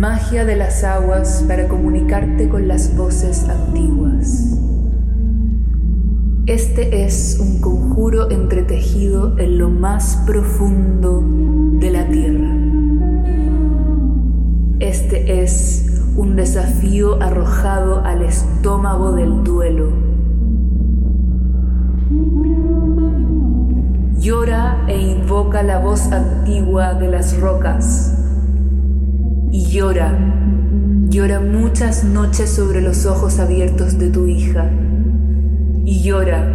magia de las aguas para comunicarte con las voces antiguas. Este es un conjuro entretejido en lo más profundo de la tierra. Este es un desafío arrojado al estómago del duelo. Llora e invoca la voz antigua de las rocas. Y llora, llora muchas noches sobre los ojos abiertos de tu hija. Y llora,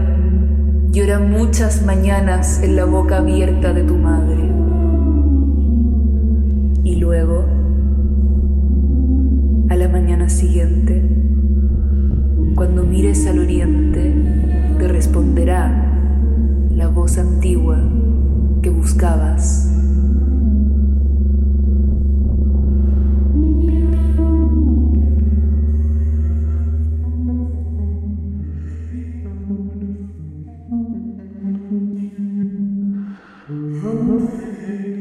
llora muchas mañanas en la boca abierta de tu madre. Y luego, a la mañana siguiente, cuando mires al oriente, te responderá la voz antigua que buscabas. vamos seguir.